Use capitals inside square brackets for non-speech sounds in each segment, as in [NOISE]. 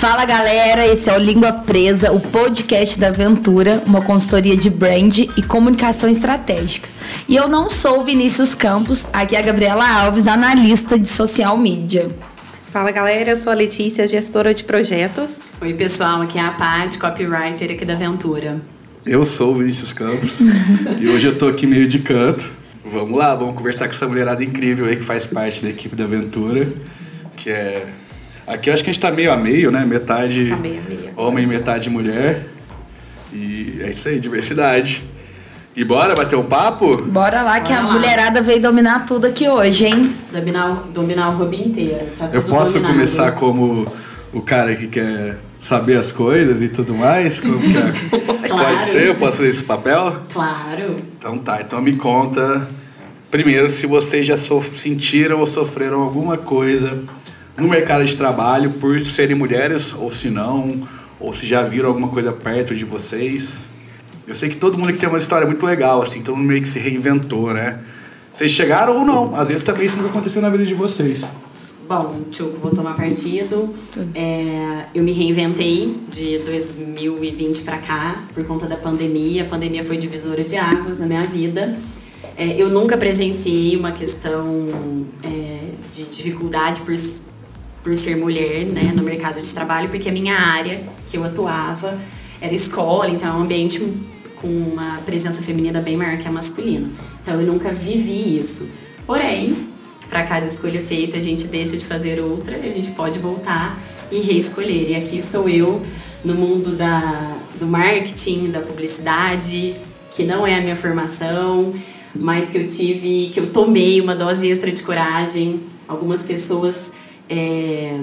Fala galera, esse é o Língua Presa, o podcast da Aventura, uma consultoria de brand e comunicação estratégica. E eu não sou Vinícius Campos, aqui é a Gabriela Alves, analista de social media. Fala galera, eu sou a Letícia, gestora de projetos. Oi pessoal, aqui é a Paty, copywriter aqui da Aventura. Eu sou o Vinícius Campos [LAUGHS] e hoje eu tô aqui meio de canto. Vamos lá, vamos conversar com essa mulherada incrível aí que faz parte da equipe da Aventura, que é Aqui eu acho que a gente tá meio a meio, né? Metade tá meio a meio. homem, metade mulher. E é isso aí, diversidade. E bora bater o um papo? Bora lá, que a lá. mulherada veio dominar tudo aqui hoje, hein? Dominar, dominar o hobby inteiro. Tá eu posso dominado. começar como o cara que quer saber as coisas e tudo mais? Como que é? [LAUGHS] claro. Pode ser? Eu posso fazer esse papel? Claro. Então tá, então me conta. Primeiro, se vocês já so sentiram ou sofreram alguma coisa no mercado de trabalho por serem mulheres, ou se não, ou se já viram alguma coisa perto de vocês. Eu sei que todo mundo aqui tem uma história muito legal, assim, todo mundo meio que se reinventou, né? Vocês chegaram ou não? Às vezes também isso nunca aconteceu na vida de vocês. Bom, Tchuco, vou tomar partido. É, eu me reinventei de 2020 para cá por conta da pandemia. A pandemia foi divisora de águas na minha vida. É, eu nunca presenciei uma questão é, de dificuldade por por ser mulher né, no mercado de trabalho, porque a minha área que eu atuava era escola, então é um ambiente com uma presença feminina bem maior que a masculina. Então eu nunca vivi isso. Porém, para cada escolha feita, a gente deixa de fazer outra, a gente pode voltar e reescolher. E aqui estou eu no mundo da, do marketing, da publicidade, que não é a minha formação, mas que eu tive, que eu tomei uma dose extra de coragem. Algumas pessoas é,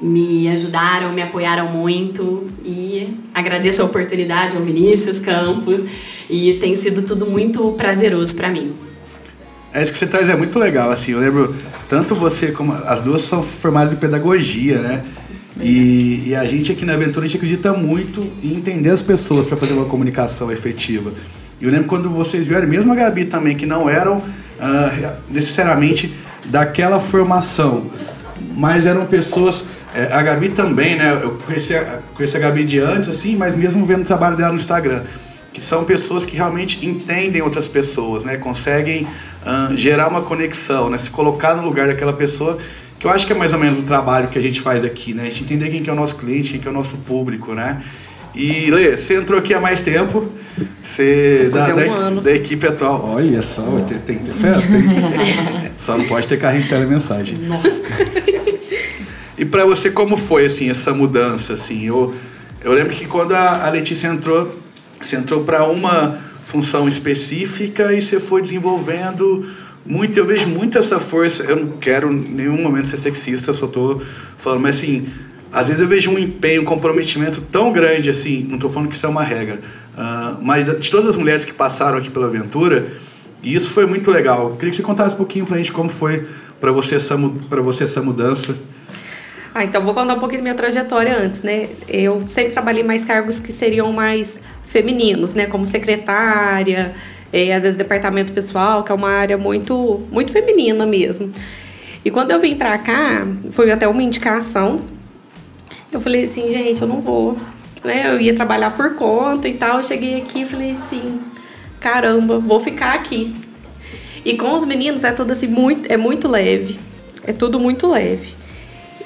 me ajudaram, me apoiaram muito e agradeço a oportunidade ao Vinícius Campos e tem sido tudo muito prazeroso para mim. É isso que você traz é muito legal, assim, eu lembro tanto você como as duas são formadas em pedagogia, né? E, e, a gente aqui na Aventura a gente acredita muito em entender as pessoas para fazer uma comunicação efetiva. E eu lembro quando vocês vieram, mesmo a Gabi também, que não eram uh, necessariamente daquela formação, mas eram pessoas. É, a Gabi também, né? Eu conheci a, conheci a Gabi de antes, assim, mas mesmo vendo o trabalho dela no Instagram. Que são pessoas que realmente entendem outras pessoas, né? Conseguem uh, gerar uma conexão, né? Se colocar no lugar daquela pessoa que eu acho que é mais ou menos o trabalho que a gente faz aqui, né? A gente entender quem que é o nosso cliente, quem que é o nosso público, né? E Lê, você entrou aqui há mais tempo, você da, um da, da, equipe atual. Olha só, ter, tem que ter festa, hein? [LAUGHS] só não pode ter carrinho de telemensagem. e para você, como foi assim essa mudança? Assim, eu, eu lembro que quando a, a Letícia entrou, você entrou para uma função específica e você foi desenvolvendo muito. Eu vejo muito essa força. Eu não quero em nenhum momento ser sexista, só estou falando, mas assim às vezes eu vejo um empenho, um comprometimento tão grande assim, não estou falando que isso é uma regra, uh, mas de todas as mulheres que passaram aqui pela aventura, e isso foi muito legal. Queria que você contasse um pouquinho para a gente como foi para você para você essa mudança. Ah, então vou contar um pouquinho da minha trajetória antes, né? Eu sempre trabalhei mais cargos que seriam mais femininos, né? Como secretária, é, às vezes departamento pessoal, que é uma área muito, muito feminina mesmo. E quando eu vim para cá, foi até uma indicação eu falei assim, gente, eu não vou. Né? Eu ia trabalhar por conta e tal. Eu cheguei aqui e falei assim, caramba, vou ficar aqui. E com os meninos é tudo assim, muito, é muito leve. É tudo muito leve.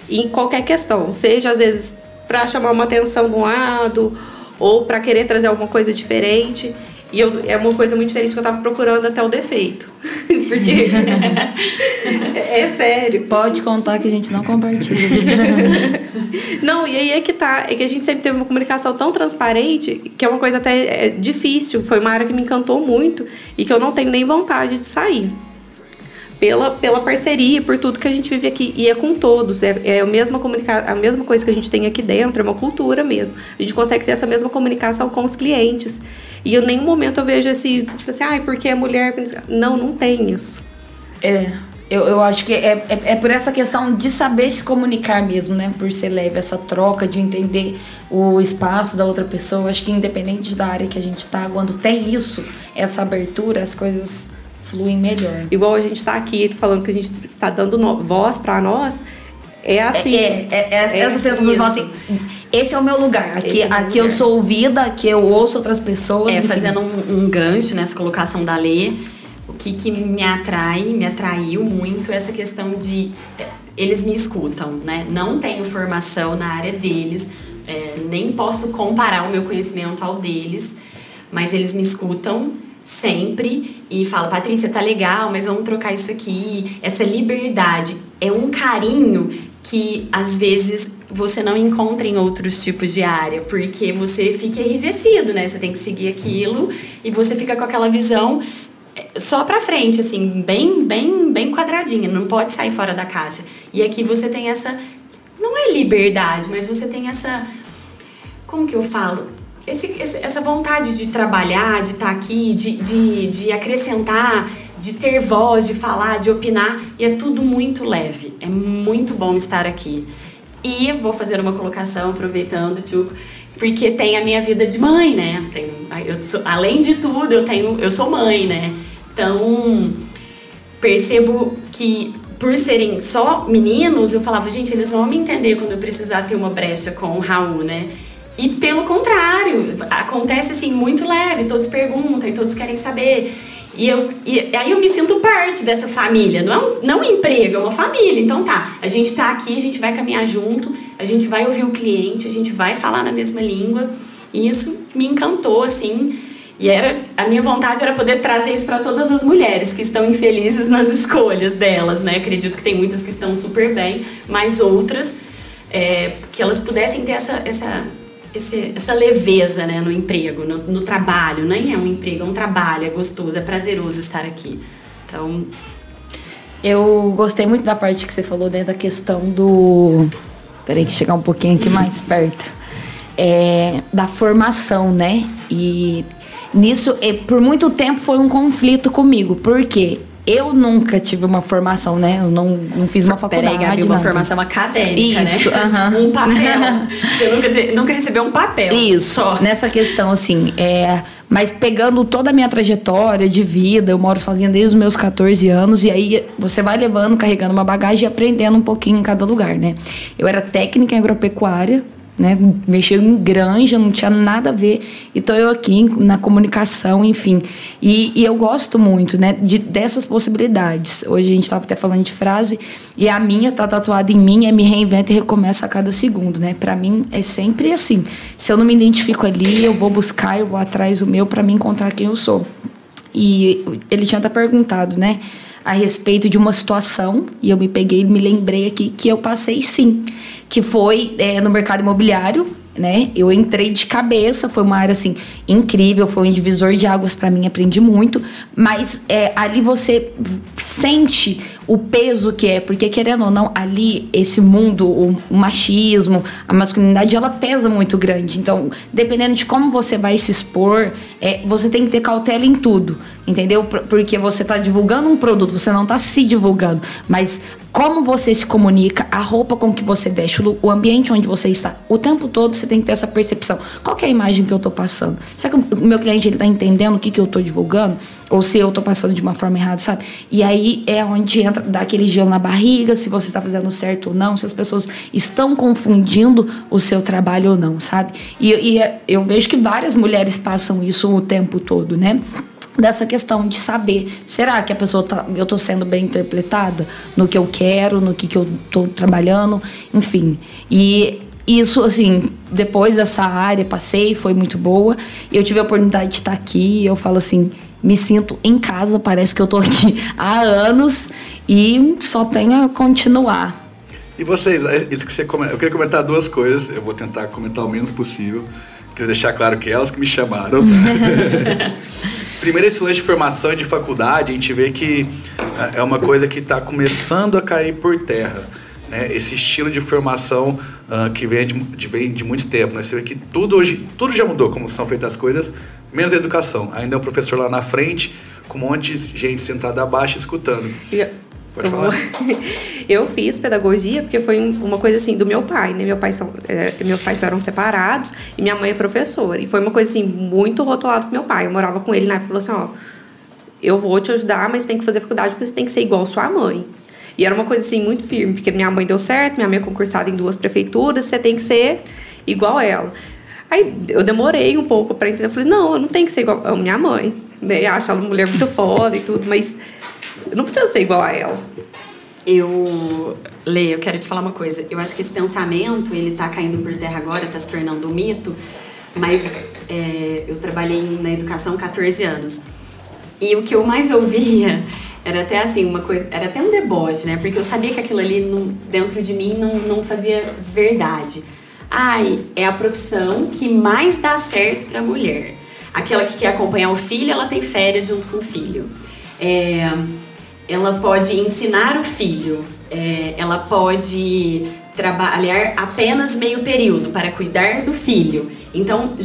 em qualquer questão, seja às vezes para chamar uma atenção de um lado ou para querer trazer alguma coisa diferente. E eu, é uma coisa muito diferente que eu tava procurando até o defeito. [LAUGHS] Porque. [LAUGHS] é sério. Pode contar que a gente não compartilha. [LAUGHS] não, e aí é que tá. É que a gente sempre teve uma comunicação tão transparente que é uma coisa até é, difícil. Foi uma área que me encantou muito e que eu não tenho nem vontade de sair pela, pela parceria, por tudo que a gente vive aqui. E é com todos, é, é a, mesma comunica a mesma coisa que a gente tem aqui dentro, é uma cultura mesmo. A gente consegue ter essa mesma comunicação com os clientes. E em nenhum momento eu vejo esse, tipo assim, ai, ah, porque é mulher. Não, não tem isso. É. Eu, eu acho que é, é, é, por essa questão de saber se comunicar mesmo, né? Por ser leve, essa troca, de entender o espaço da outra pessoa. Acho que independente da área que a gente tá, quando tem isso, essa abertura, as coisas fluem melhor. Igual a gente está aqui falando que a gente está dando no, voz para nós, É assim. É, é, é, essa sensação assim, esse é o meu lugar. Aqui, é aqui eu sou ouvida, aqui eu ouço outras pessoas. É, enfim. fazendo um, um, gancho nessa colocação da Lê, o que, que me atrai, me atraiu muito essa questão de eles me escutam, né? Não tenho formação na área deles, é, nem posso comparar o meu conhecimento ao deles, mas eles me escutam sempre e falam, Patrícia, tá legal, mas vamos trocar isso aqui. Essa liberdade é um carinho que às vezes você não encontra em outros tipos de área, porque você fica enrijecido, né? Você tem que seguir aquilo e você fica com aquela visão é, só para frente, assim, bem, bem, bem quadradinha, não pode sair fora da caixa. E aqui você tem essa não é liberdade, mas você tem essa como que eu falo? Esse, essa vontade de trabalhar, de estar tá aqui, de, de, de acrescentar, de ter voz, de falar, de opinar, e é tudo muito leve. É muito bom estar aqui. E vou fazer uma colocação, aproveitando, tio, porque tem a minha vida de mãe, né? Tenho, eu sou, além de tudo, eu tenho, eu sou mãe, né? Então, percebo que por serem só meninos, eu falava, gente, eles vão me entender quando eu precisar ter uma brecha com o Raul, né? E pelo contrário, acontece assim muito leve, todos perguntam e todos querem saber. E, eu, e aí eu me sinto parte dessa família. Não é um, não um emprego, é uma família. Então tá, a gente tá aqui, a gente vai caminhar junto, a gente vai ouvir o cliente, a gente vai falar na mesma língua. E isso me encantou, assim. E era a minha vontade era poder trazer isso para todas as mulheres que estão infelizes nas escolhas delas, né? Acredito que tem muitas que estão super bem, mas outras é, que elas pudessem ter essa, essa esse, essa leveza né, no emprego, no, no, trabalho. Nem é um emprego, é um trabalho, é gostoso, é prazeroso estar aqui. Então. Eu gostei muito da parte que você falou né, da questão do. Peraí, que chegar um pouquinho aqui mais [LAUGHS] perto. É, da formação, né? E nisso, por muito tempo foi um conflito comigo, porque eu nunca tive uma formação, né? Eu não, não fiz uma faculdade. Peraí, Gabi, uma nada. formação acadêmica, Isso, né? Uh -huh. um papel. Você nunca, te, nunca recebeu um papel. Isso, só. nessa questão, assim, é... Mas pegando toda a minha trajetória de vida, eu moro sozinha desde os meus 14 anos, e aí você vai levando, carregando uma bagagem e aprendendo um pouquinho em cada lugar, né? Eu era técnica em agropecuária, né? Mexer em granja, não tinha nada a ver. Então eu aqui na comunicação, enfim. E, e eu gosto muito, né, de, dessas possibilidades. Hoje a gente estava até falando de frase e a minha tá tatuada em mim, é me reinventa e recomeça a cada segundo, né? Para mim é sempre assim. Se eu não me identifico ali, eu vou buscar, eu vou atrás do meu para me encontrar quem eu sou. E ele tinha até perguntado, né? A respeito de uma situação e eu me peguei, me lembrei aqui que eu passei sim, que foi é, no mercado imobiliário, né? Eu entrei de cabeça, foi uma área assim incrível, foi um divisor de águas para mim, aprendi muito, mas é, ali você sente o peso que é, porque querendo ou não, ali esse mundo, o, o machismo, a masculinidade, ela pesa muito grande. Então, dependendo de como você vai se expor, é, você tem que ter cautela em tudo, entendeu? Porque você está divulgando um produto, você não está se divulgando, mas como você se comunica, a roupa com que você veste, o ambiente onde você está, o tempo todo você tem que ter essa percepção. Qual é a imagem que eu estou passando? Será que o meu cliente está entendendo o que, que eu estou divulgando? Ou se eu estou passando de uma forma errada, sabe? E aí é onde entra, dá aquele gelo na barriga, se você está fazendo certo ou não, se as pessoas estão confundindo o seu trabalho ou não, sabe? E, e eu vejo que várias mulheres passam isso o tempo todo, né? dessa questão de saber, será que a pessoa tá, eu estou sendo bem interpretada no que eu quero, no que, que eu estou trabalhando, enfim. E isso, assim, depois dessa área, passei, foi muito boa. Eu tive a oportunidade de estar aqui eu falo assim, me sinto em casa, parece que eu estou aqui há anos e só tenho a continuar. E vocês, é isso que você eu queria comentar duas coisas, eu vou tentar comentar o menos possível. Queria deixar claro que elas que me chamaram. Tá? [LAUGHS] Primeiro, esse lance de formação e de faculdade, a gente vê que é, é uma coisa que está começando a cair por terra. Né? Esse estilo de formação uh, que vem de, de, vem de muito tempo. Né? Você vê que tudo hoje, tudo já mudou como são feitas as coisas, menos a educação. Ainda é um professor lá na frente, com um monte de gente sentada abaixo escutando. Pode falar. [LAUGHS] eu fiz pedagogia porque foi uma coisa assim do meu pai, né? Meu pai são, é, meus pais eram separados e minha mãe é professora. E foi uma coisa assim muito rotulada com meu pai. Eu morava com ele na época e falou assim: ó, eu vou te ajudar, mas tem que fazer faculdade porque você tem que ser igual sua mãe. E era uma coisa assim muito firme, porque minha mãe deu certo, minha mãe é concursada em duas prefeituras, você tem que ser igual a ela. Aí eu demorei um pouco para entender. Eu falei, não, eu não tenho que ser igual a minha mãe. Né? Eu acho ela uma mulher muito foda e tudo, mas eu não preciso ser igual a ela. Eu, Lê, eu quero te falar uma coisa. Eu acho que esse pensamento, ele tá caindo por terra agora, tá se tornando um mito, mas é, eu trabalhei na educação há 14 anos. E o que eu mais ouvia era até assim, uma coisa, era até um deboche, né? Porque eu sabia que aquilo ali não, dentro de mim não, não fazia verdade. Ai, é a profissão que mais dá certo para mulher. Aquela que quer acompanhar o filho, ela tem férias junto com o filho. É, ela pode ensinar o filho, é, ela pode trabalhar apenas meio período para cuidar do filho. Então,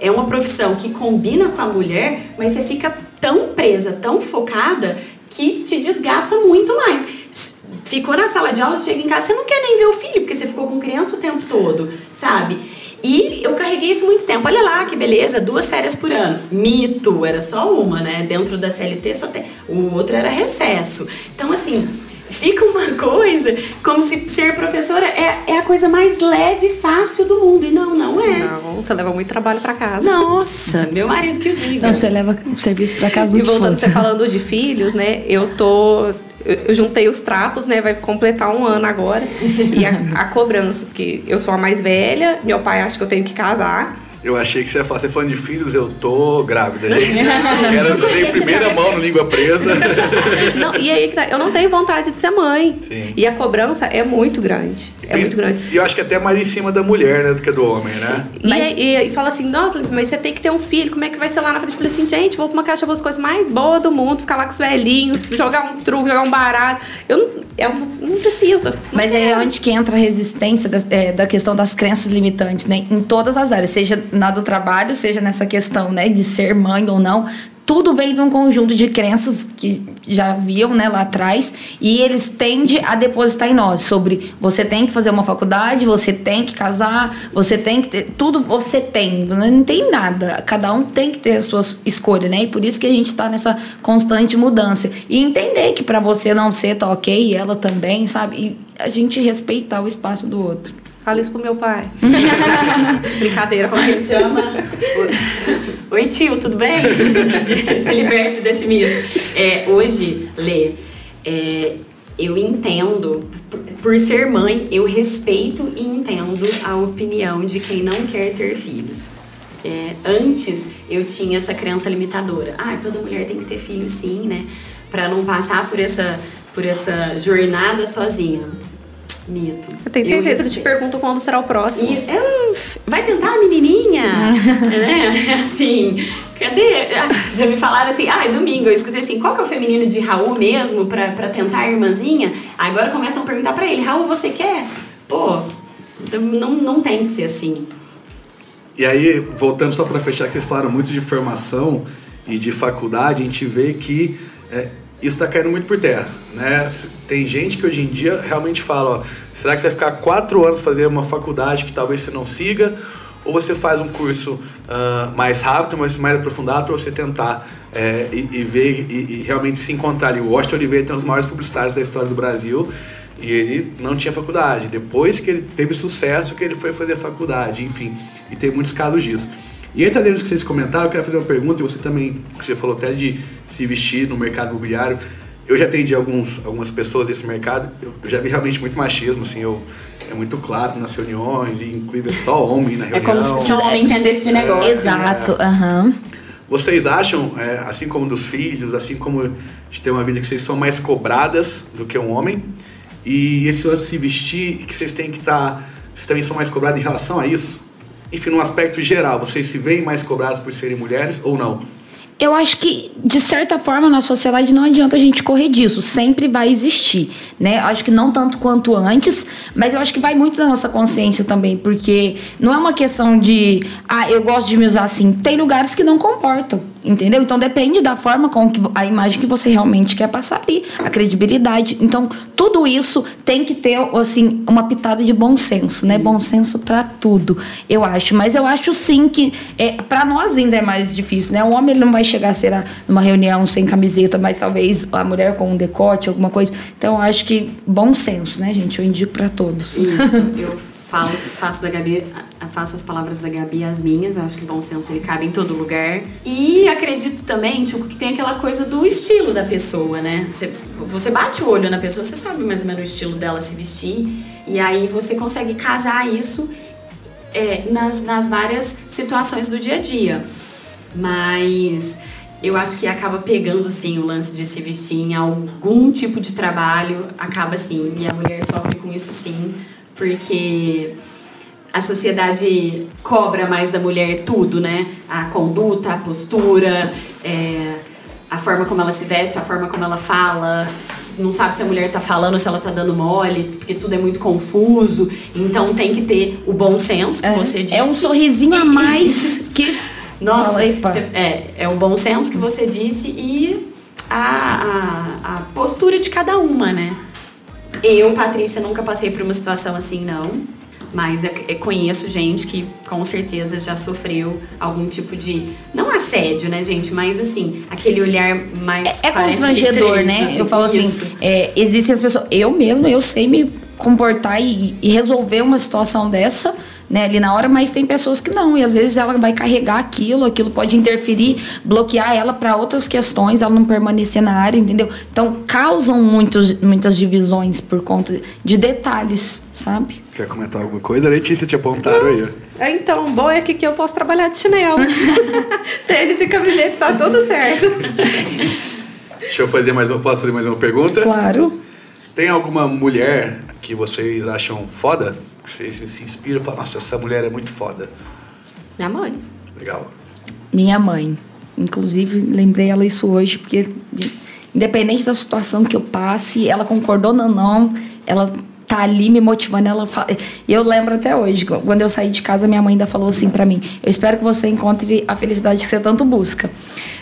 é uma profissão que combina com a mulher, mas você fica tão presa, tão focada, que te desgasta muito mais. Ficou na sala de aula, chega em casa, você não quer nem ver o filho, porque você ficou com criança o tempo todo, sabe? E eu carreguei isso muito tempo. Olha lá que beleza, duas férias por ano. Mito, era só uma, né? Dentro da CLT só tem. O outro era recesso. Então, assim, fica uma [LAUGHS] coisa como se ser professora é, é a coisa mais leve e fácil do mundo. E não, não é. Não, você leva muito trabalho para casa. Nossa, meu marido que o diga. Não, você leva o serviço para casa do E voltando você falando de filhos, né? Eu tô eu, juntei os trapos, né? Vai completar um ano agora. e a, a, cobrança, porque eu sou a mais velha, meu pai acha que eu tenho que casar. Eu achei que você ia falar, você falando de filhos, eu tô grávida, gente. [LAUGHS] Quero dizer em primeira mão no língua presa. [LAUGHS] Não, e aí, tá, eu não tenho vontade de ser mãe. Sim. E a cobrança é muito grande. É muito grande. E eu acho que até mais em cima da mulher, né, do que do homem, né? E, mas... e, e, fala assim, nossa, mas você tem que ter um filho, como é que vai ser lá na frente? Eu falei assim, gente, vou pra uma caixa as coisas mais boas do mundo, ficar lá com os velhinhos, jogar um truque, jogar um baralho. Eu não, eu não precisa. Mas é onde que entra a resistência da, é, da questão das crenças limitantes, né? Em todas as áreas, seja na do trabalho, seja nessa questão, né, de ser mãe ou não, tudo vem de um conjunto de crenças que já haviam né, lá atrás e eles tendem a depositar em nós sobre você tem que fazer uma faculdade, você tem que casar, você tem que ter. Tudo você tem, né, não tem nada. Cada um tem que ter a sua escolha, né? E por isso que a gente está nessa constante mudança. E entender que para você não ser tá ok, e ela também, sabe? E a gente respeitar o espaço do outro. Fala isso pro meu pai. [LAUGHS] Brincadeira, como ele chama? Oi, tio, tudo bem? [LAUGHS] Se liberte desse mito. É, hoje, Lê, é, eu entendo, por ser mãe, eu respeito e entendo a opinião de quem não quer ter filhos. É, antes eu tinha essa crença limitadora. Ah, toda mulher tem que ter filho sim, né? Para não passar por essa, por essa jornada sozinha. Mito. Eu tenho certeza que te perguntam quando será o próximo. E, eu, vai tentar, menininha? [LAUGHS] né? Assim, cadê? Ah, já me falaram assim, ah, é domingo. Eu escutei assim, qual que é o feminino de Raul mesmo pra, pra tentar a irmãzinha? Agora começam a perguntar pra ele, Raul, você quer? Pô, não, não tem que ser assim. E aí, voltando só para fechar, que vocês falaram muito de formação e de faculdade, a gente vê que é, isso está caindo muito por terra, né? Tem gente que hoje em dia realmente fala, ó, será que você vai ficar quatro anos fazer uma faculdade que talvez você não siga, ou você faz um curso uh, mais rápido, mas mais aprofundado para você tentar é, e, e, ver e, e, realmente se encontrar ali. O Washington Oliveira tem um dos maiores publicitários da história do Brasil e ele não tinha faculdade. Depois que ele teve sucesso, que ele foi fazer faculdade, enfim. E tem muitos casos disso. E entre as que vocês comentaram, eu quero fazer uma pergunta, e você também, que você falou até de se vestir no mercado imobiliário. Eu já atendi alguns, algumas pessoas desse mercado, eu, já vi realmente muito machismo, assim, eu, é muito claro nas reuniões, e inclusive é só homem na reunião. É como se só homem entendesse de negócio. É, Exato, aham. Uhum. Vocês acham, é, assim como dos filhos, assim como de ter uma vida que vocês são mais cobradas do que um homem? E esse lance de se vestir, que vocês têm que estar. Tá, vocês também são mais cobrados em relação a isso? Enfim, no aspecto geral, vocês se veem mais cobrados por serem mulheres ou não? Eu acho que, de certa forma, na sociedade não adianta a gente correr disso. Sempre vai existir, né? Acho que não tanto quanto antes, mas eu acho que vai muito da nossa consciência também, porque não é uma questão de, ah, eu gosto de me usar assim. Tem lugares que não comportam. Entendeu? Então depende da forma com que a imagem que você realmente quer passar ali, a credibilidade. Então, tudo isso tem que ter assim uma pitada de bom senso, né? Isso. Bom senso para tudo, eu acho. Mas eu acho sim que é, para nós ainda é mais difícil, né? O homem ele não vai chegar, será, numa reunião sem camiseta, mas talvez a mulher com um decote, alguma coisa. Então, acho que bom senso, né, gente? Eu indico para todos. Isso, eu falo, faço da Gabi, faço as palavras da Gabi as minhas, eu acho que bom senso ele cabe em todo lugar. E acredito também, tipo, que tem aquela coisa do estilo da pessoa, né? Você, você bate o olho na pessoa, você sabe mais ou menos o estilo dela se vestir, e aí você consegue casar isso é, nas, nas várias situações do dia a dia. Mas eu acho que acaba pegando sim o lance de se vestir em algum tipo de trabalho, acaba sim, e a mulher sofre com isso sim, porque a sociedade cobra mais da mulher tudo, né? A conduta, a postura, é, a forma como ela se veste, a forma como ela fala. Não sabe se a mulher tá falando, se ela tá dando mole, porque tudo é muito confuso. Então tem que ter o bom senso, que é, você disse. É um sorrisinho a mais [LAUGHS] que. Nossa, cê, é, é o bom senso que você disse e a, a, a postura de cada uma, né? Eu, Patrícia, nunca passei por uma situação assim, não. Mas eu, eu conheço gente que com certeza já sofreu algum tipo de. Não assédio, né, gente? Mas assim, aquele olhar mais. É, é constrangedor, né? Assim, eu falo assim: é, existem as pessoas. Eu mesma, eu sei me comportar e, e resolver uma situação dessa né, ali na hora, mas tem pessoas que não, e às vezes ela vai carregar aquilo, aquilo pode interferir, bloquear ela para outras questões, ela não permanecer na área, entendeu? Então causam muitos, muitas divisões por conta de detalhes, sabe? Quer comentar alguma coisa? Letícia te apontaram aí. É, então, bom é que aqui eu posso trabalhar de chinelo. [LAUGHS] Tênis e camiseta, tá tudo certo. Deixa eu fazer mais uma, posso fazer mais uma pergunta? Claro. Tem alguma mulher que vocês acham foda? Que vocês se inspiram e falam, nossa, essa mulher é muito foda. Minha mãe. Legal. Minha mãe. Inclusive, lembrei ela isso hoje, porque independente da situação que eu passe, ela concordou ou não, ela tá ali me motivando. Ela fala... Eu lembro até hoje, quando eu saí de casa, minha mãe ainda falou assim para mim: Eu espero que você encontre a felicidade que você tanto busca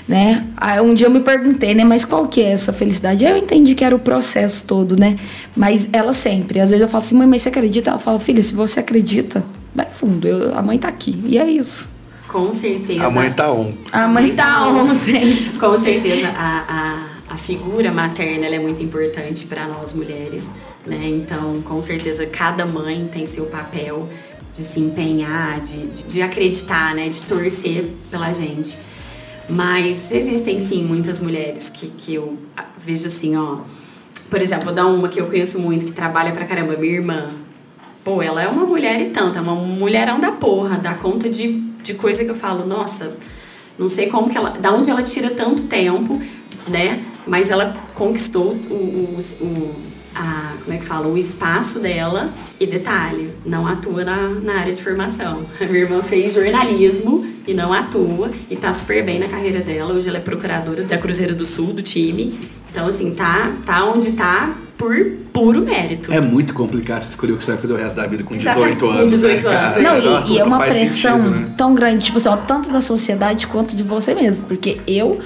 né? Aí um dia eu me perguntei, né, mas qual que é essa felicidade? Eu entendi que era o processo todo, né? Mas ela sempre, às vezes eu falo assim, mãe, mas você acredita? Ela fala, filha, se você acredita, vai fundo, eu, a mãe tá aqui. E é isso. Com certeza. A mãe tá on. A mãe tá on. [LAUGHS] Com certeza, a, a, a figura materna é muito importante para nós mulheres, né? Então, com certeza, cada mãe tem seu papel de se empenhar, de, de acreditar, né? De torcer pela gente. Mas existem sim muitas mulheres que, que eu vejo assim, ó. Por exemplo, vou dar uma que eu conheço muito, que trabalha pra caramba, minha irmã. Pô, ela é uma mulher e tanto, é uma mulherão da porra, dá conta de, de coisa que eu falo, nossa, não sei como que ela. Da onde ela tira tanto tempo, né? Mas ela conquistou o, o, o a, como é que fala, o espaço dela. E detalhe, não atua na, na área de formação. A [LAUGHS] minha irmã fez jornalismo e não atua e tá super bem na carreira dela. Hoje ela é procuradora da Cruzeiro do Sul, do time. Então, assim, tá, tá onde tá por puro mérito. É muito complicado você escolher o que você vai fazer o resto da vida com 18 anos. Com 18 né? anos. Não, Nossa, e, é uma pressão sentido, né? tão grande, tipo assim, ó, tanto da sociedade quanto de você mesmo. Porque eu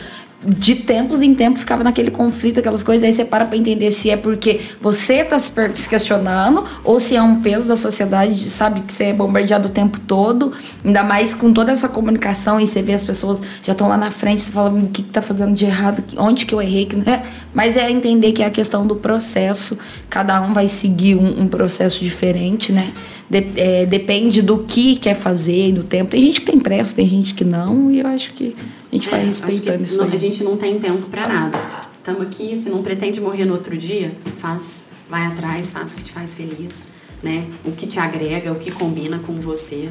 de tempos em tempos ficava naquele conflito, aquelas coisas, aí você para pra entender se é porque você tá se questionando ou se é um peso da sociedade, sabe, que você é bombardeado o tempo todo, ainda mais com toda essa comunicação e você vê as pessoas já estão lá na frente, você fala o que, que tá fazendo de errado, onde que eu errei, que não é. Mas é entender que é a questão do processo, cada um vai seguir um, um processo diferente, né? De, é, depende do que quer fazer e do tempo. Tem gente que tem pressa, tem gente que não, e eu acho que a gente vai é, respeitando isso. Não, aí. A gente não tem tempo para nada. Estamos aqui, se não pretende morrer no outro dia, faz, vai atrás, faz o que te faz feliz, né? O que te agrega, o que combina com você.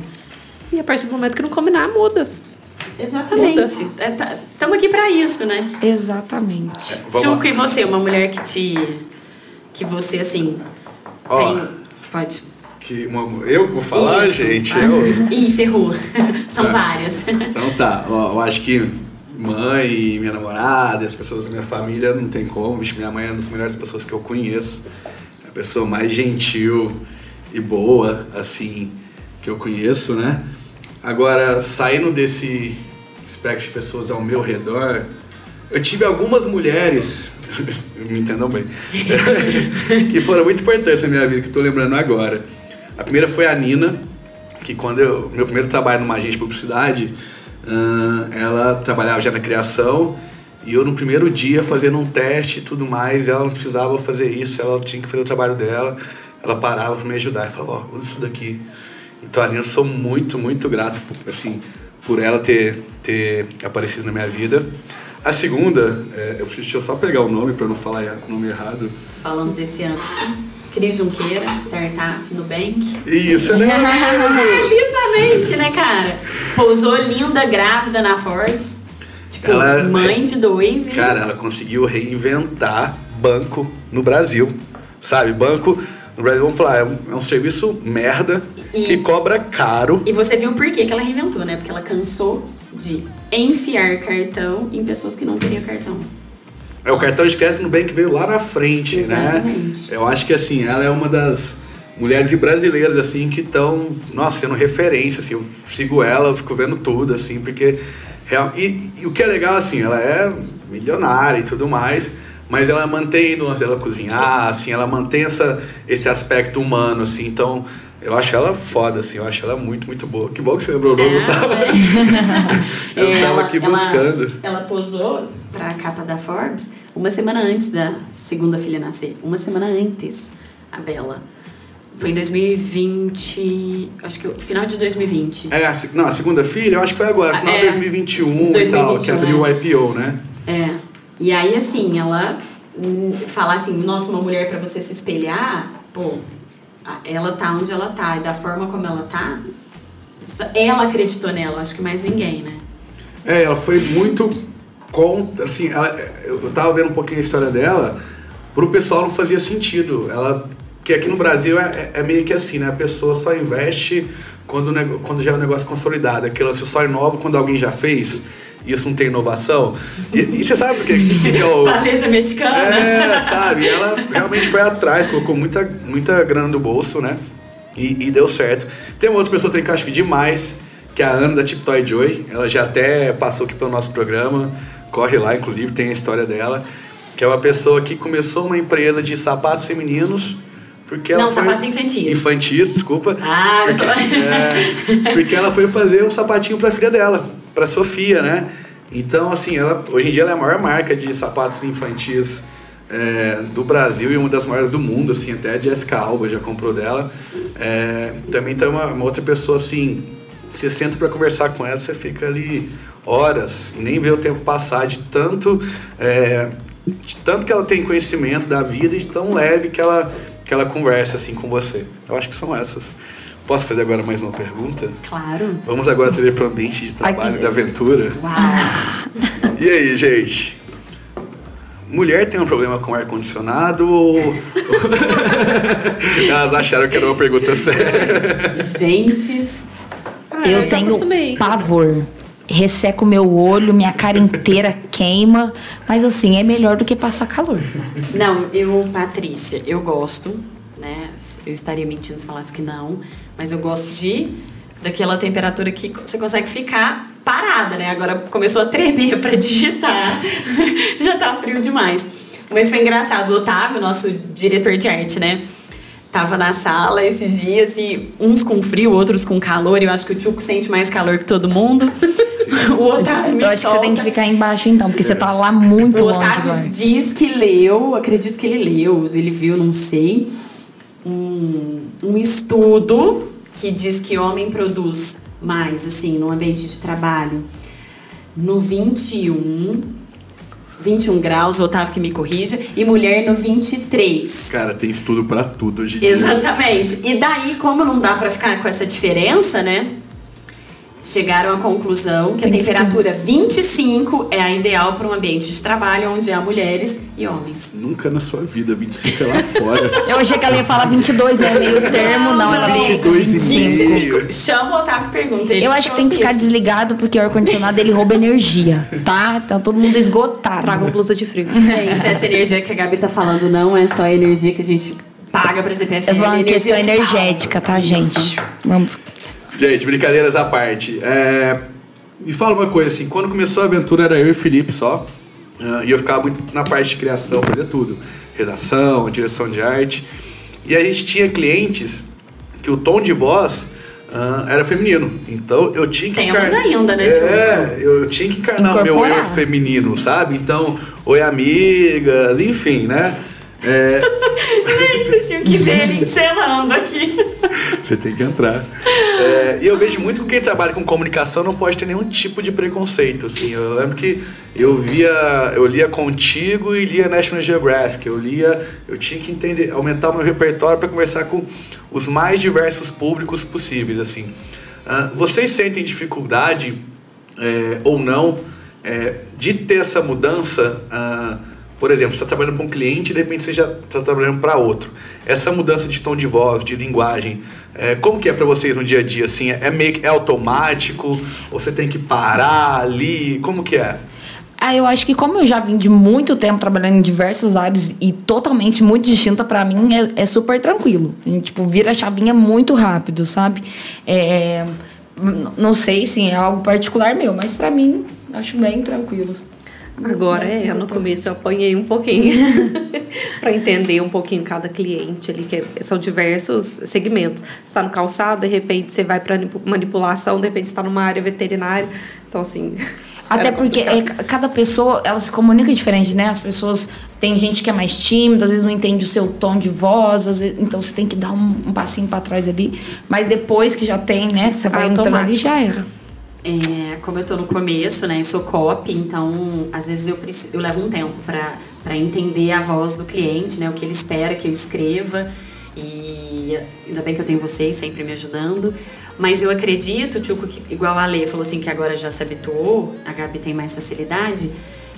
E a partir do momento que não combinar, muda. Exatamente. Estamos é, tá, aqui para isso, né? Exatamente. É, Tchuco, e você, uma mulher que te. que você, assim. Oh, tem. Pode que uma, eu vou falar, Isso. gente. Eu... Ih, ferrou. [LAUGHS] São tá. várias. Então tá, ó, eu acho que mãe, minha namorada, as pessoas da minha família não tem como. Vixe, minha mãe é uma das melhores pessoas que eu conheço. É a pessoa mais gentil e boa, assim, que eu conheço, né? Agora, saindo desse espectro de pessoas ao meu redor, eu tive algumas mulheres, [LAUGHS] me entendam bem, [LAUGHS] que foram muito importantes na minha vida, que eu tô lembrando agora. A primeira foi a Nina, que quando eu. Meu primeiro trabalho numa agência de publicidade, Uh, ela trabalhava já na criação e eu no primeiro dia fazendo um teste e tudo mais, ela não precisava fazer isso, ela tinha que fazer o trabalho dela, ela parava para me ajudar e falava, ó, usa isso daqui. Então ali eu sou muito, muito grato assim, por ela ter, ter aparecido na minha vida. A segunda, é, eu preciso só pegar o nome para não falar o nome errado. Falando desse ano. Cris Junqueira, startup Nubank. Isso, né? [LAUGHS] Lisamente, né, cara? Pousou linda, grávida na Forbes. Tipo, ela, mãe de dois. E... Cara, ela conseguiu reinventar banco no Brasil. Sabe? Banco no Brasil, vamos falar, é um, é um serviço merda e, que cobra caro. E você viu por que ela reinventou, né? Porque ela cansou de enfiar cartão em pessoas que não queriam cartão. É o cartão de crédito no bem que veio lá na frente, né? Exatamente. né? Eu acho que assim, ela é uma das mulheres brasileiras assim que estão, nossa, sendo referência assim. Eu sigo ela, eu fico vendo tudo assim, porque real, e, e o que é legal assim, ela é milionária e tudo mais mas ela mantém ela cozinhar, assim, ela mantém essa, esse aspecto humano, assim, então eu acho ela foda, assim, eu acho ela muito, muito boa. Que bom que você lembrou, é, eu tava, é. eu é, tava aqui buscando. Ela, ela posou pra capa da Forbes uma semana antes da segunda filha nascer, uma semana antes, a Bela. Foi em 2020, acho que final de 2020. É, a, não, a segunda filha, eu acho que foi agora, final de é, 2021, 2021 e tal, que abriu é. o IPO, né? É. E aí, assim, ela falar assim, nossa, uma mulher para você se espelhar, pô, ela tá onde ela tá e da forma como ela tá, ela acreditou nela, acho que mais ninguém, né? É, ela foi muito contra, assim, ela, eu tava vendo um pouquinho a história dela, pro pessoal não fazia sentido. Ela, que aqui no Brasil é, é meio que assim, né? A pessoa só investe quando, quando já é um negócio consolidado, aquilo você só inova quando alguém já fez isso não tem inovação. E, e você sabe o que, que, que é o. [LAUGHS] Paleta mexicana. É, [LAUGHS] sabe? Ela realmente foi atrás, colocou muita, muita grana no bolso, né? E, e deu certo. Tem uma outra pessoa também que eu acho que demais, que é a Ana da Tip Toy Joy. Ela já até passou aqui pelo nosso programa. Corre lá, inclusive, tem a história dela. Que é uma pessoa que começou uma empresa de sapatos femininos. Porque ela não, foi... sapatos infantis. Infantis, desculpa. Ah, porque, [LAUGHS] é, porque ela foi fazer um sapatinho para a filha dela para Sofia, né? Então, assim, ela, hoje em dia ela é a maior marca de sapatos infantis é, do Brasil e uma das maiores do mundo, assim, até a Jessica Alba já comprou dela. É, também tem uma, uma, outra pessoa, assim, você senta para conversar com ela, você fica ali horas e nem vê o tempo passar de tanto, é, de tanto que ela tem conhecimento da vida e de tão leve que ela, que ela conversa, assim, com você. Eu acho que são essas. Posso fazer agora mais uma pergunta? Claro. Vamos agora trazer para o ambiente de trabalho Aqui. da aventura. Uau! E aí, gente? Mulher tem um problema com ar-condicionado ou. [LAUGHS] Elas acharam que era uma pergunta séria. Gente. Ah, eu, eu tenho pavor. Resseco meu olho, minha cara inteira [LAUGHS] queima. Mas assim, é melhor do que passar calor. Não, eu, Patrícia, eu gosto Eu estaria mentindo se falasse que não, mas eu gosto de daquela temperatura que você consegue ficar parada, né? Agora começou a tremer para digitar, [LAUGHS] já tá frio demais. Mas foi engraçado, o Otávio, nosso diretor de arte, né? Tava na sala esses dias e uns com frio, outros com calor. E eu acho que o Tchuco sente mais calor que todo mundo. [LAUGHS] o Otávio me Eu acho solta. que você tem que ficar embaixo então, porque você tá lá muito o longe. O Otávio diz que leu, acredito que ele leu, ele viu, não sei um, um estudo que diz que homem produz mais, assim, no ambiente de trabalho, no 21, 21 graus, o Otávio que me corrija, e mulher no 23. Cara, tem estudo para tudo hoje em Exatamente. E daí, como não dá para ficar com essa diferença, né? Chegaram à conclusão que a temperatura 25 é a ideal para um ambiente de trabalho onde há mulheres e homens. Nunca na sua vida, 25 é lá fora. [LAUGHS] Eu achei que ela ia falar 22, né? Meio termo, não, ela veio 22 e meio. Chama o Otávio e pergunta ele. Eu acho que tem que ficar isso. desligado porque o ar-condicionado ele rouba energia, tá? Tá todo mundo esgotado. Traga uma blusa de frio. Gente, essa energia que a Gabi tá falando não é só a energia que a gente paga para CPF. É uma questão energética, tá, gente? Vamos Gente, brincadeiras à parte. É, me fala uma coisa assim, quando começou a aventura era eu e o Felipe só. Uh, e eu ficava muito na parte de criação, fazia tudo. Redação, direção de arte. E a gente tinha clientes que o tom de voz uh, era feminino. Então eu tinha que. Temos encar... ainda, né, É, eu tinha que encarnar o meu eu feminino, sabe? Então, oi amigas, enfim, né? É... [LAUGHS] Gente, vocês tinham que ver ele encenando aqui. [LAUGHS] Você tem que entrar. É, e eu vejo muito que quem trabalha com comunicação não pode ter nenhum tipo de preconceito. Assim. Eu lembro que eu via, eu lia Contigo e lia National Geographic. Eu lia, eu tinha que entender, aumentar o meu repertório para conversar com os mais diversos públicos possíveis. Assim. Uh, vocês sentem dificuldade é, ou não é, de ter essa mudança? Uh, por exemplo, você está trabalhando para um cliente e de repente você já está trabalhando para outro. Essa mudança de tom de voz, de linguagem, é, como que é para vocês no dia a dia? Assim, é meio é automático? Você tem que parar ali? Como que é? Ah, eu acho que como eu já vim de muito tempo trabalhando em diversas áreas e totalmente muito distinta para mim, é, é, super tranquilo. A gente, tipo, vira a chavinha muito rápido, sabe? É, não sei se é algo particular meu, mas para mim, acho bem tranquilo. Agora é, no começo eu apanhei um pouquinho [LAUGHS] para entender um pouquinho cada cliente ali, que são diversos segmentos. Você está no calçado, de repente você vai para manipulação, de repente está numa área veterinária. Então, assim. [LAUGHS] Até porque é, cada pessoa, ela se comunica diferente, né? As pessoas. Tem gente que é mais tímida, às vezes não entende o seu tom de voz, às vezes, então você tem que dar um, um passinho para trás ali. Mas depois que já tem, né? Você vai entrando ali, já era. É, como eu tô no começo, né, sou copy, então às vezes eu, eu levo um tempo para entender a voz do cliente, né, o que ele espera que eu escreva. E ainda bem que eu tenho vocês sempre me ajudando. Mas eu acredito, Tchuco, que igual a Lê falou assim que agora já se habituou, a Gabi tem mais facilidade,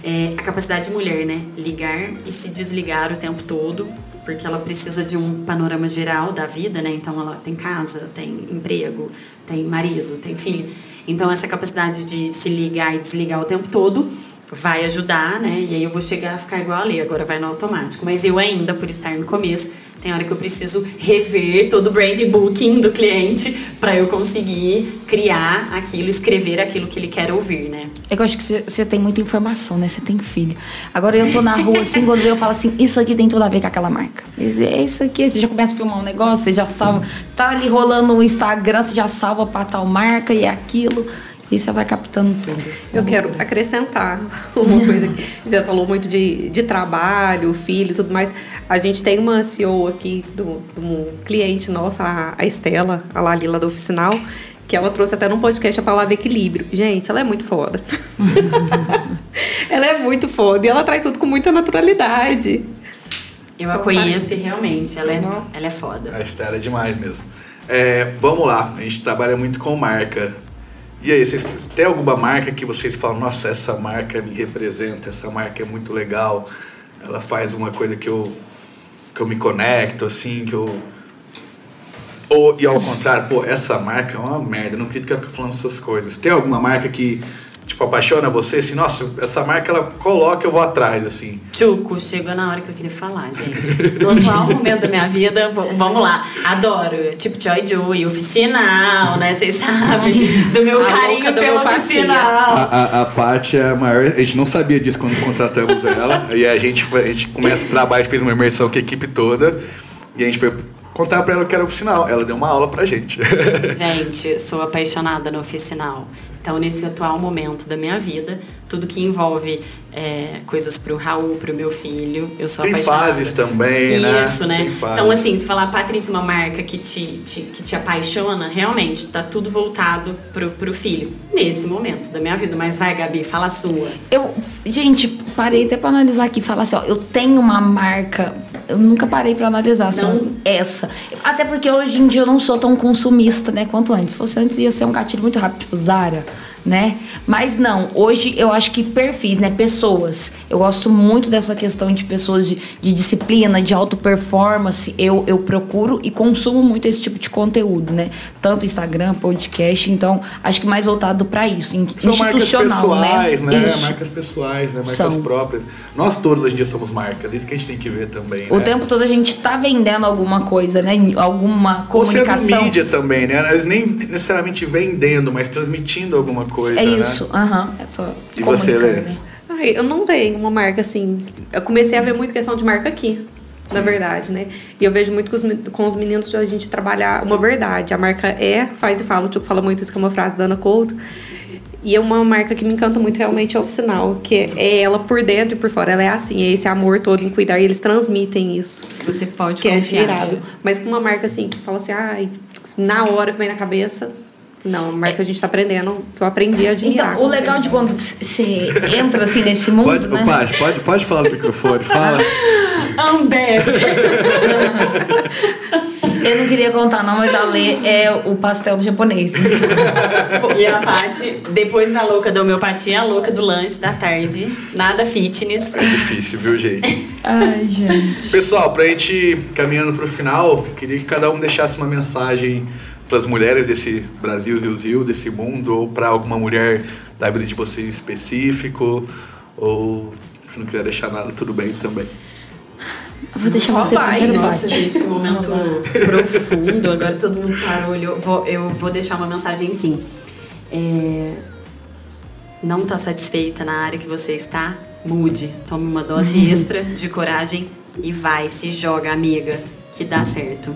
é a capacidade de mulher, né? Ligar e se desligar o tempo todo, porque ela precisa de um panorama geral da vida, né? Então ela tem casa, tem emprego, tem marido, tem filho. Então, essa capacidade de se ligar e desligar o tempo todo vai ajudar, né? E aí eu vou chegar a ficar igual ali, agora vai no automático. Mas eu ainda, por estar no começo, tem hora que eu preciso rever todo o brand booking do cliente para eu conseguir criar aquilo, escrever aquilo que ele quer ouvir, né? É eu acho que você tem muita informação, né? Você tem filho. Agora eu tô na rua assim, quando eu falo assim, isso aqui tem tudo a ver com aquela marca. É isso aqui, você já começa a filmar um negócio, você já salva. Você tá ali rolando no Instagram, você já salva pra tal marca e é aquilo. E você vai captando tudo. Eu quero acrescentar [LAUGHS] uma coisa que você falou muito de, de trabalho, filhos e tudo mais. A gente tem uma CEO aqui do, do um cliente nossa, a, a Estela, a Lalila do Oficinal, que ela trouxe até num podcast a palavra equilíbrio. Gente, ela é muito foda. [LAUGHS] ela é muito foda e ela traz tudo com muita naturalidade. Eu Só a conheço e realmente, ela é, ela é foda. A Estela é demais mesmo. É, vamos lá, a gente trabalha muito com marca. E aí, vocês tem alguma marca que vocês falam, nossa, essa marca me representa, essa marca é muito legal, ela faz uma coisa que eu, que eu me conecto, assim, que eu... Ou, e ao contrário, pô, essa marca é uma merda, não acredito que ela fica falando essas coisas. Tem alguma marca que tipo, apaixona você, assim, nossa, essa marca ela coloca, eu vou atrás, assim. Tchuco, chegou na hora que eu queria falar, gente. No atual momento da minha vida, vamos lá. Adoro, tipo, Joy Joy, oficinal, né? Vocês sabem, do meu a carinho pelo oficinal. A, a, a Paty é a maior, a gente não sabia disso quando contratamos ela, e a gente, foi, a gente começa o trabalho, a gente fez uma imersão com a equipe toda, e a gente foi contar para ela que era oficinal. Ela deu uma aula pra gente. Gente, sou apaixonada no oficinal. Então, nesse atual momento da minha vida, tudo que envolve é, coisas pro Raul, pro meu filho, eu sou Tem apaixonada. Tem fases também, né? Isso, né? Então, assim, se falar Patrícia, uma marca que te, te, que te apaixona, realmente, tá tudo voltado pro, pro filho. Nesse momento da minha vida. Mas vai, Gabi, fala a sua. Eu, gente, parei até pra analisar aqui. Falar assim, ó, eu tenho uma marca... Eu nunca parei pra analisar, não. só essa. Até porque hoje em dia eu não sou tão consumista, né, quanto antes. Se fosse antes, ia ser um gatilho muito rápido, tipo Zara né? Mas não, hoje eu acho que perfis, né? Pessoas. Eu gosto muito dessa questão de pessoas de, de disciplina, de auto performance. Eu, eu procuro e consumo muito esse tipo de conteúdo, né? Tanto Instagram, podcast. Então, acho que mais voltado para isso. São marcas né? pessoais, né? né? Marcas pessoais, né? Marcas São. próprias. Nós todos hoje em dia somos marcas. Isso que a gente tem que ver também. O né? tempo todo a gente tá vendendo alguma coisa, né? Alguma comunicação. Ou sendo mídia também, né? Eles nem necessariamente vendendo, mas transmitindo alguma coisa. É né? isso, aham. Uhum. É só e você, Lê? Né? Ai, eu não tenho uma marca assim. Eu comecei a ver muito questão de marca aqui. na verdade, né? E eu vejo muito com os, com os meninos de a gente trabalhar uma verdade. A marca é, faz e fala, o Tico fala muito isso, que é uma frase da Ana Couto. E é uma marca que me encanta muito realmente é oficinal, que é ela por dentro e por fora. Ela é assim, é esse amor todo em cuidar e eles transmitem isso. Você pode que confiar. é admirável. Mas com uma marca assim, que fala assim, ai, na hora que vem na cabeça. Não, a marca a gente tá aprendendo, que eu aprendi a admirar. Então, o legal de quando você entra assim nesse mundo, Pode, né? Paty, pode, pode falar no microfone, fala. [LAUGHS] Ambev. [LAUGHS] Eu não queria contar não, mas a Lê é o pastel do japonês. [LAUGHS] e a Paty, depois da louca da homeopatia, a louca do lanche da tarde. Nada fitness. É difícil, viu, gente? Ai, gente. Pessoal, pra gente caminhando pro final, queria que cada um deixasse uma mensagem para as mulheres desse Brasil Zil, desse mundo, ou para alguma mulher da vida de vocês em específico, ou se não quiser deixar nada, tudo bem também. Eu vou deixar Só você vai, primeiro, Nossa, gente, que momento profundo. Agora todo mundo parou, olhou. Vou, eu vou deixar uma mensagem sim. É, não tá satisfeita na área que você está? Mude. Tome uma dose [LAUGHS] extra de coragem e vai, se joga, amiga, que dá certo.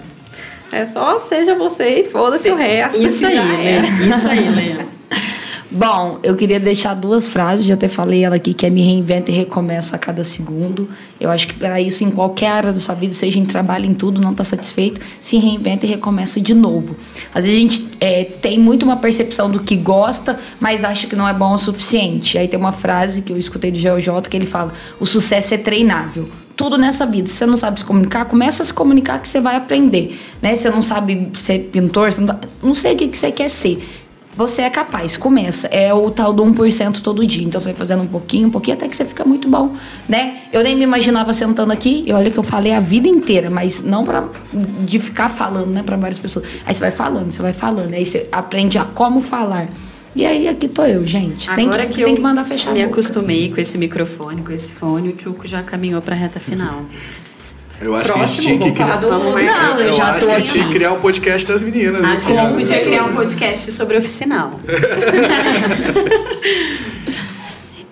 É só seja você e foda-se o resto. Isso aí, já Lê. é. Isso aí, Lê. [LAUGHS] Bom, eu queria deixar duas frases, já até falei ela aqui, que é me reinventa e recomeça a cada segundo. Eu acho que para isso, em qualquer área da sua vida, seja em trabalho, em tudo, não está satisfeito, se reinventa e recomeça de novo. Às vezes a gente é, tem muito uma percepção do que gosta, mas acha que não é bom o suficiente. Aí tem uma frase que eu escutei do GeoJ que ele fala: o sucesso é treinável tudo nessa vida. Se você não sabe se comunicar, começa a se comunicar que você vai aprender. Né? Você não sabe ser pintor, não, tá- não sei o que, que você quer ser. Você é capaz, começa. É o tal do 1% todo dia. Então você vai fazendo um pouquinho, um pouquinho, até que você fica muito bom, né? Eu nem me imaginava sentando aqui, e olha que eu falei a vida inteira, mas não pra, de ficar falando, né, pra várias pessoas. Aí você vai falando, você vai falando, aí você aprende a como falar. E aí aqui tô eu, gente. Tem Agora que, que, tem eu que mandar fechar me a boca. acostumei com esse microfone, com esse fone, o Tchuco já caminhou pra reta final. Eu acho que a gente Próximo, tinha que criar. do... Não, eu já acho tô que a gente tinha que criar um podcast das meninas. Acho que a gente né? podia criar um podcast sobre oficinal. [LAUGHS]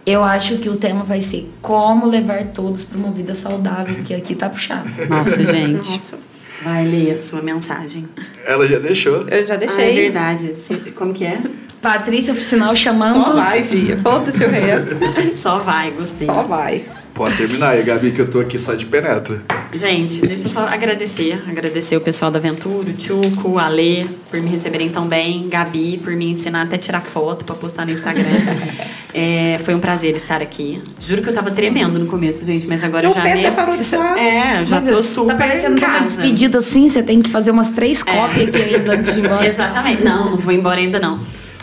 Eu acho que o tema vai ser como levar todos pra uma vida saudável, porque aqui tá puxado. Nossa, gente. Nossa. Vai ler a sua mensagem. Ela já deixou. Eu já Ah, é deixei. verdade. Se- como que é? Patrícia Oficinal chamando. Só vai, filha. Foda-se o resto. [LAUGHS] Só vai, gostei. Só vai. Pode terminar aí, Gabi, que eu tô aqui só de penetra. Gente, deixa eu só agradecer. Agradecer o pessoal da Aventura, o Tchuco, o Alê, por me receberem tão bem. Gabi, por me ensinar até tirar foto pra postar no Instagram. [LAUGHS] É, foi um prazer estar aqui. Juro que eu tava tremendo no começo, gente, mas agora eu já me... parou de suar. É, eu já Mas tô tá super parecendo em que uma despedida assim, você tem que fazer umas três É. cópias aqui ainda de embora. [LAUGHS] Exatamente. Não, não vou embora ainda não.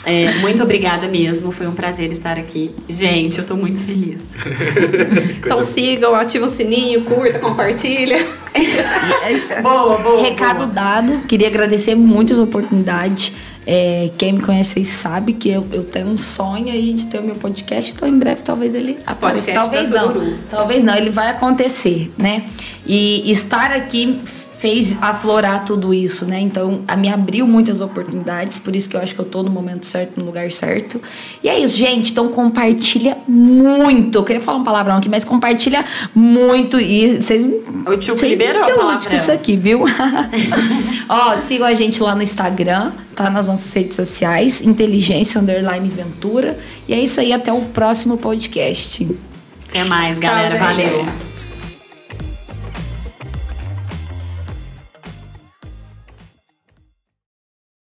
É, muito obrigada mesmo, foi um prazer estar aqui. Gente, eu tô muito feliz. [LAUGHS] Então sigam, ativa o sininho, curta, compartilha. É. [LAUGHS] Boa, boa. Recado dado, queria agradecer muitas oportunidades. É, quem me conhece aí sabe que eu, eu tenho um sonho aí de ter o meu podcast, então em breve talvez ele apareça. Podcast Talvez não. Talvez não, ele vai acontecer, né? E estar aqui fez aflorar tudo isso, né? Então, a me abriu muitas oportunidades, por isso que eu acho que eu tô no momento certo, no lugar certo. E é isso, gente. Então, compartilha muito. Eu queria falar um palavrão aqui, mas compartilha muito e vocês O Tchuco vocês liberou que lute palavra. com isso aqui, viu? [LAUGHS] Ó, sigam a gente lá no Instagram, tá nas nossas redes sociais, Inteligência Underline Ventura. E é isso aí, até o próximo podcast. Até mais, Tchau, galera. gente. Valeu.